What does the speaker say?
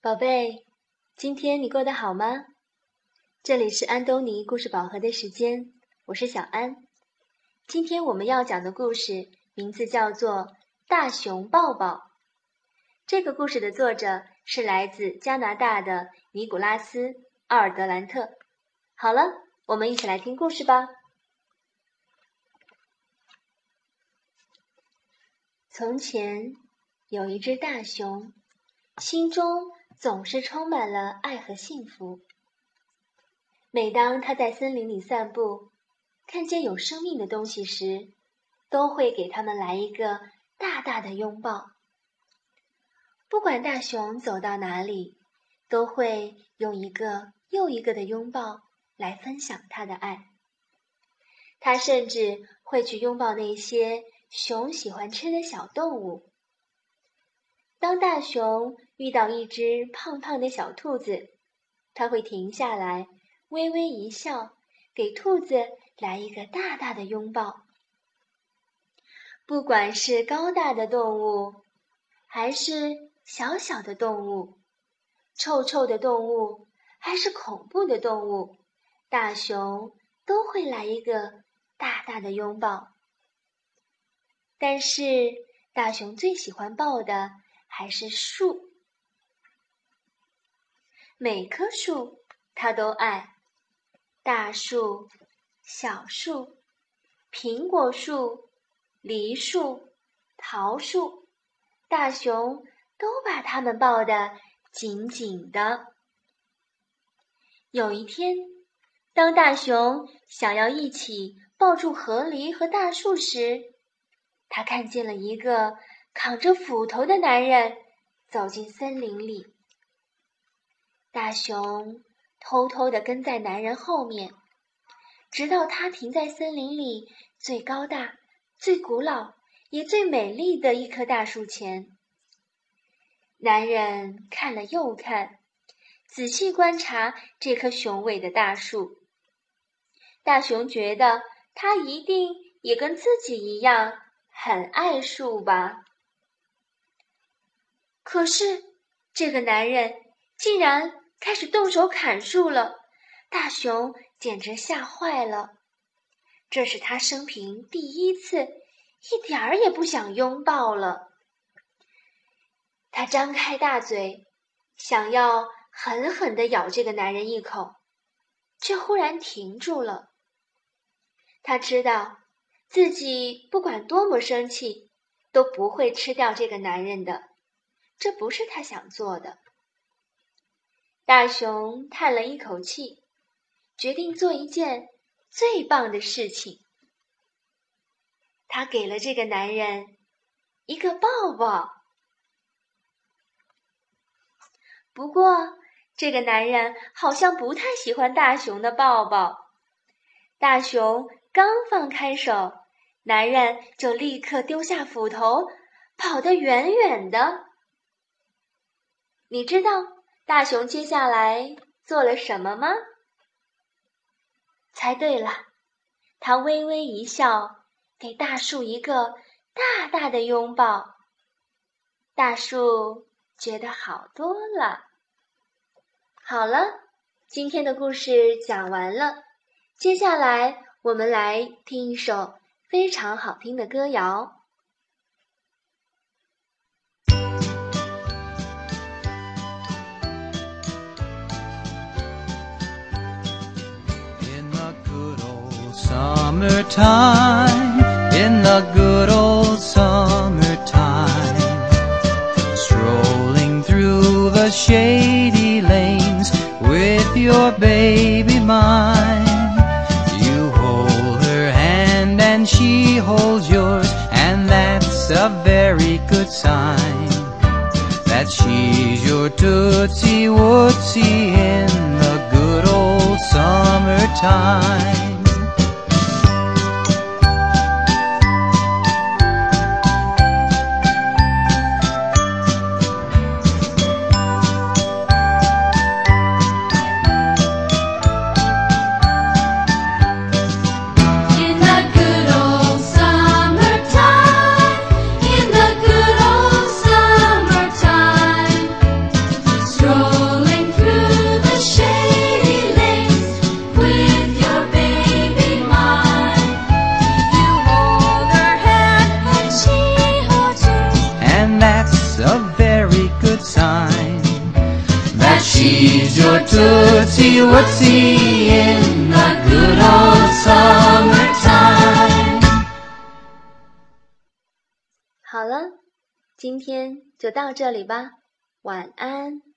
宝贝，今天你过得好吗？这里是安东尼故事宝盒的时间，我是小安。今天我们要讲的故事名字叫做《大熊抱抱》。这个故事的作者是来自加拿大的尼古拉斯·奥尔德兰特。好了，我们一起来听故事吧。从前有一只大熊，心中。总是充满了爱和幸福。每当他在森林里散步，看见有生命的东西时，都会给他们来一个大大的拥抱。不管大熊走到哪里，都会用一个又一个的拥抱来分享他的爱。他甚至会去拥抱那些熊喜欢吃的小动物。当大熊遇到一只胖胖的小兔子，它会停下来，微微一笑，给兔子来一个大大的拥抱。不管是高大的动物，还是小小的动物，臭臭的动物，还是恐怖的动物，大熊都会来一个大大的拥抱。但是，大熊最喜欢抱的。还是树，每棵树它都爱，大树、小树、苹果树、梨树、桃树，大熊都把它们抱得紧紧的。有一天，当大熊想要一起抱住河狸和大树时，他看见了一个。扛着斧头的男人走进森林里，大熊偷偷地跟在男人后面，直到他停在森林里最高大、最古老也最美丽的一棵大树前。男人看了又看，仔细观察这棵雄伟的大树。大熊觉得他一定也跟自己一样很爱树吧。可是，这个男人竟然开始动手砍树了，大熊简直吓坏了。这是他生平第一次，一点儿也不想拥抱了。他张开大嘴，想要狠狠地咬这个男人一口，却忽然停住了。他知道自己不管多么生气，都不会吃掉这个男人的。这不是他想做的。大熊叹了一口气，决定做一件最棒的事情。他给了这个男人一个抱抱。不过，这个男人好像不太喜欢大熊的抱抱。大熊刚放开手，男人就立刻丢下斧头，跑得远远的。你知道大熊接下来做了什么吗？猜对了，他微微一笑，给大树一个大大的拥抱。大树觉得好多了。好了，今天的故事讲完了，接下来我们来听一首非常好听的歌谣。Summertime, in the good old summertime. Strolling through the shady lanes with your baby mine. You hold her hand and she holds yours, and that's a very good sign. That she's your Tootsie Wootsie in the good old summertime. That she's your tootsie wootsy in that good old summertime. 好了，今天就到这里吧，晚安。